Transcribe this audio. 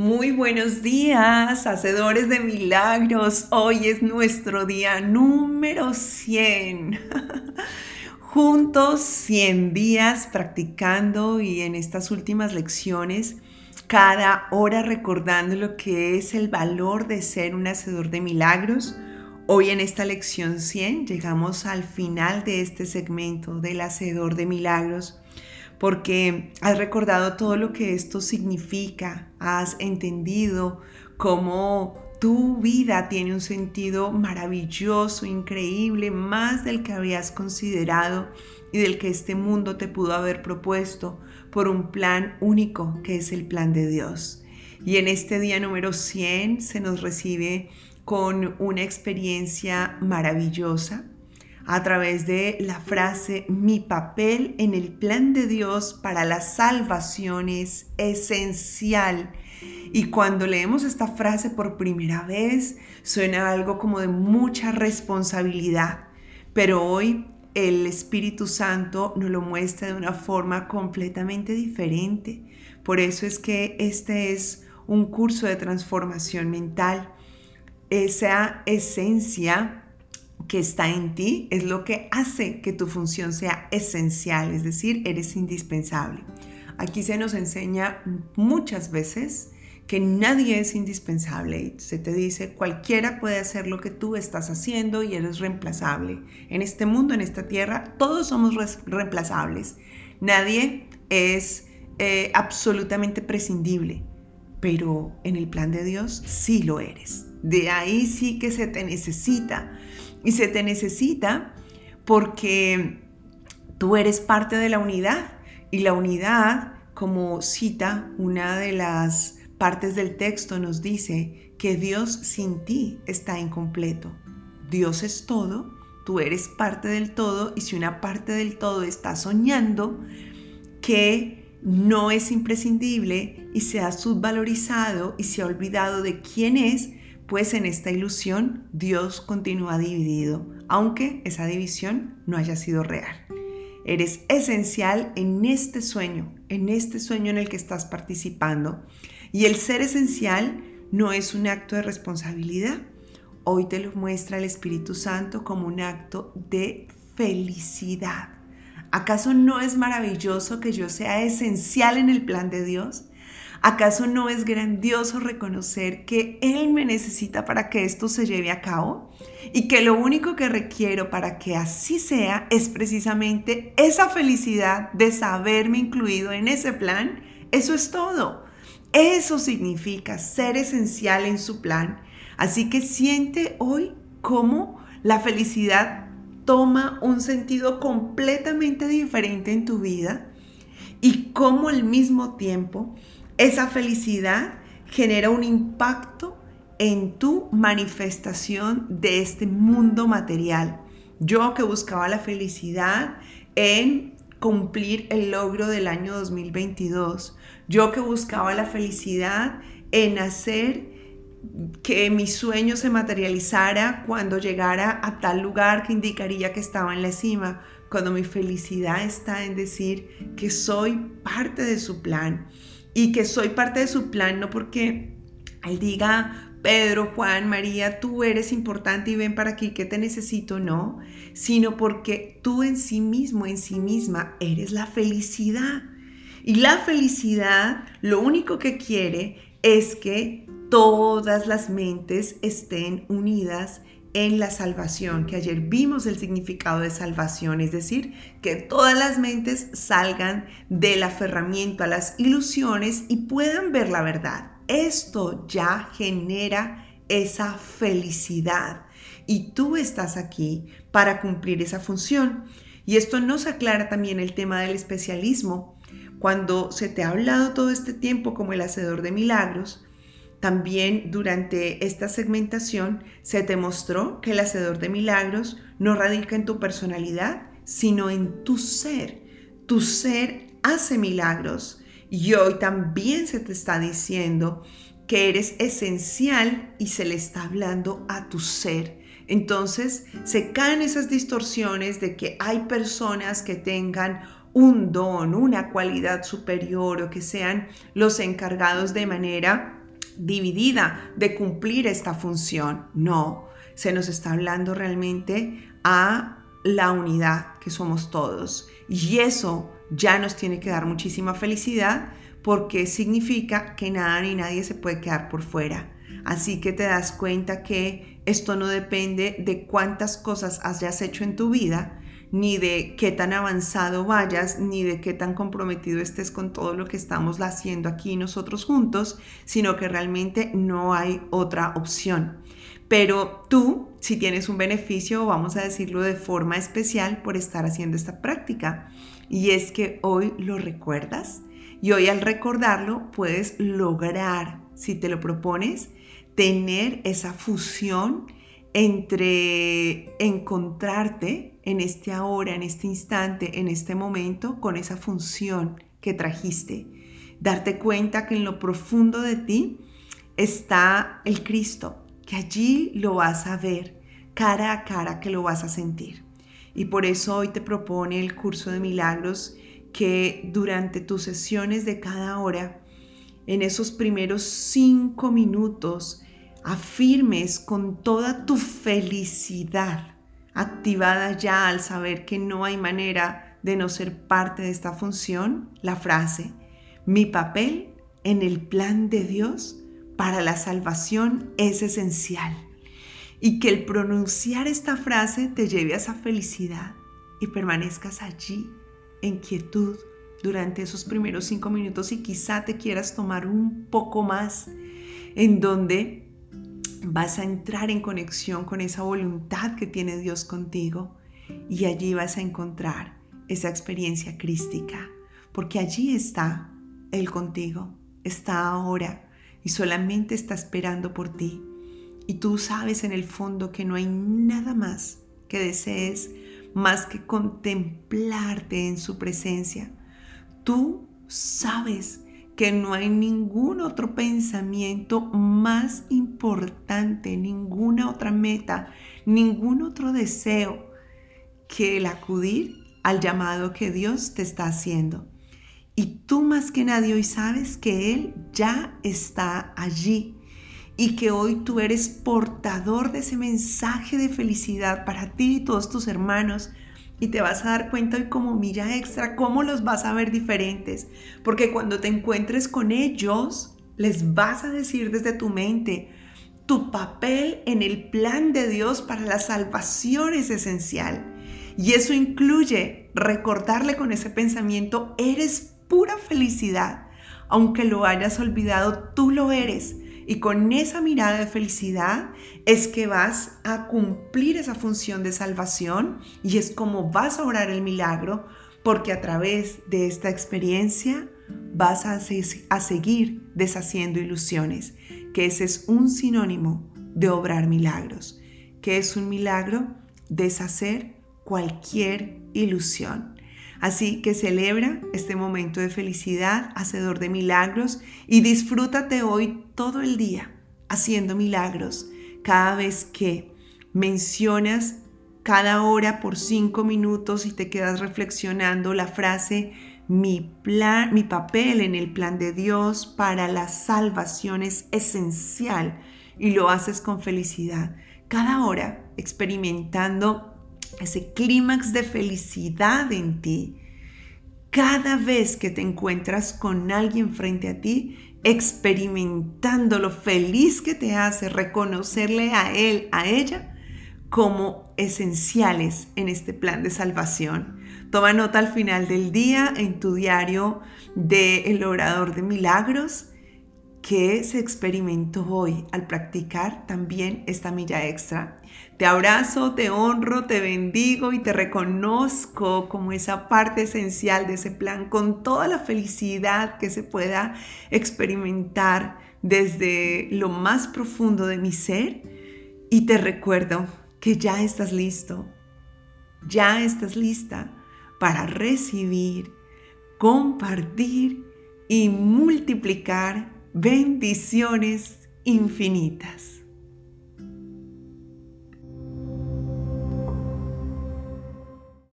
Muy buenos días, hacedores de milagros. Hoy es nuestro día número 100. Juntos 100 días practicando y en estas últimas lecciones, cada hora recordando lo que es el valor de ser un hacedor de milagros. Hoy en esta lección 100 llegamos al final de este segmento del hacedor de milagros porque has recordado todo lo que esto significa, has entendido cómo tu vida tiene un sentido maravilloso, increíble, más del que habías considerado y del que este mundo te pudo haber propuesto por un plan único que es el plan de Dios. Y en este día número 100 se nos recibe con una experiencia maravillosa a través de la frase mi papel en el plan de Dios para la salvación es esencial. Y cuando leemos esta frase por primera vez, suena algo como de mucha responsabilidad. Pero hoy el Espíritu Santo nos lo muestra de una forma completamente diferente. Por eso es que este es un curso de transformación mental. Esa esencia que está en ti es lo que hace que tu función sea esencial, es decir, eres indispensable. Aquí se nos enseña muchas veces que nadie es indispensable. Se te dice, cualquiera puede hacer lo que tú estás haciendo y eres reemplazable. En este mundo, en esta tierra, todos somos reemplazables. Nadie es eh, absolutamente prescindible, pero en el plan de Dios sí lo eres. De ahí sí que se te necesita y se te necesita porque tú eres parte de la unidad y la unidad, como cita una de las partes del texto, nos dice que Dios sin ti está incompleto. Dios es todo, tú eres parte del todo y si una parte del todo está soñando que no es imprescindible y se ha subvalorizado y se ha olvidado de quién es, pues en esta ilusión Dios continúa dividido, aunque esa división no haya sido real. Eres esencial en este sueño, en este sueño en el que estás participando. Y el ser esencial no es un acto de responsabilidad. Hoy te lo muestra el Espíritu Santo como un acto de felicidad. ¿Acaso no es maravilloso que yo sea esencial en el plan de Dios? ¿Acaso no es grandioso reconocer que Él me necesita para que esto se lleve a cabo? Y que lo único que requiero para que así sea es precisamente esa felicidad de saberme incluido en ese plan. Eso es todo. Eso significa ser esencial en su plan. Así que siente hoy cómo la felicidad toma un sentido completamente diferente en tu vida y cómo al mismo tiempo esa felicidad genera un impacto en tu manifestación de este mundo material. Yo que buscaba la felicidad en cumplir el logro del año 2022. Yo que buscaba la felicidad en hacer que mi sueño se materializara cuando llegara a tal lugar que indicaría que estaba en la cima, cuando mi felicidad está en decir que soy parte de su plan y que soy parte de su plan, no porque él diga, Pedro, Juan, María, tú eres importante y ven para aquí, que te necesito, no, sino porque tú en sí mismo, en sí misma, eres la felicidad. Y la felicidad lo único que quiere es que todas las mentes estén unidas en la salvación, que ayer vimos el significado de salvación, es decir, que todas las mentes salgan del aferramiento a las ilusiones y puedan ver la verdad. Esto ya genera esa felicidad y tú estás aquí para cumplir esa función. Y esto nos aclara también el tema del especialismo. Cuando se te ha hablado todo este tiempo como el hacedor de milagros, también durante esta segmentación se te mostró que el hacedor de milagros no radica en tu personalidad, sino en tu ser. Tu ser hace milagros y hoy también se te está diciendo que eres esencial y se le está hablando a tu ser. Entonces se caen esas distorsiones de que hay personas que tengan un don, una cualidad superior o que sean los encargados de manera dividida de cumplir esta función. No, se nos está hablando realmente a la unidad que somos todos. Y eso ya nos tiene que dar muchísima felicidad porque significa que nada ni nadie se puede quedar por fuera. Así que te das cuenta que esto no depende de cuántas cosas hayas hecho en tu vida, ni de qué tan avanzado vayas, ni de qué tan comprometido estés con todo lo que estamos haciendo aquí nosotros juntos, sino que realmente no hay otra opción. Pero tú, si tienes un beneficio, vamos a decirlo de forma especial por estar haciendo esta práctica, y es que hoy lo recuerdas y hoy al recordarlo puedes lograr, si te lo propones, tener esa fusión entre encontrarte en este ahora, en este instante, en este momento, con esa función que trajiste. Darte cuenta que en lo profundo de ti está el Cristo, que allí lo vas a ver cara a cara, que lo vas a sentir. Y por eso hoy te propone el curso de milagros que durante tus sesiones de cada hora, en esos primeros cinco minutos, afirmes con toda tu felicidad activada ya al saber que no hay manera de no ser parte de esta función, la frase, mi papel en el plan de Dios para la salvación es esencial. Y que el pronunciar esta frase te lleve a esa felicidad y permanezcas allí en quietud durante esos primeros cinco minutos y quizá te quieras tomar un poco más en donde vas a entrar en conexión con esa voluntad que tiene Dios contigo y allí vas a encontrar esa experiencia crística, porque allí está Él contigo, está ahora y solamente está esperando por ti. Y tú sabes en el fondo que no hay nada más que desees más que contemplarte en su presencia. Tú sabes que no hay ningún otro pensamiento más importante, ninguna otra meta, ningún otro deseo que el acudir al llamado que Dios te está haciendo. Y tú más que nadie hoy sabes que Él ya está allí y que hoy tú eres portador de ese mensaje de felicidad para ti y todos tus hermanos. Y te vas a dar cuenta hoy como milla extra cómo los vas a ver diferentes. Porque cuando te encuentres con ellos, les vas a decir desde tu mente, tu papel en el plan de Dios para la salvación es esencial. Y eso incluye recordarle con ese pensamiento, eres pura felicidad. Aunque lo hayas olvidado, tú lo eres y con esa mirada de felicidad es que vas a cumplir esa función de salvación y es como vas a orar el milagro porque a través de esta experiencia vas a, a seguir deshaciendo ilusiones, que ese es un sinónimo de obrar milagros, que es un milagro deshacer cualquier ilusión. Así que celebra este momento de felicidad, hacedor de milagros, y disfrútate hoy todo el día haciendo milagros. Cada vez que mencionas cada hora por cinco minutos y te quedas reflexionando la frase, mi, plan, mi papel en el plan de Dios para la salvación es esencial y lo haces con felicidad. Cada hora experimentando ese clímax de felicidad en ti. Cada vez que te encuentras con alguien frente a ti, experimentando lo feliz que te hace reconocerle a él, a ella, como esenciales en este plan de salvación. Toma nota al final del día en tu diario de El Orador de Milagros que se experimentó hoy al practicar también esta milla extra. Te abrazo, te honro, te bendigo y te reconozco como esa parte esencial de ese plan con toda la felicidad que se pueda experimentar desde lo más profundo de mi ser y te recuerdo que ya estás listo, ya estás lista para recibir, compartir y multiplicar bendiciones infinitas.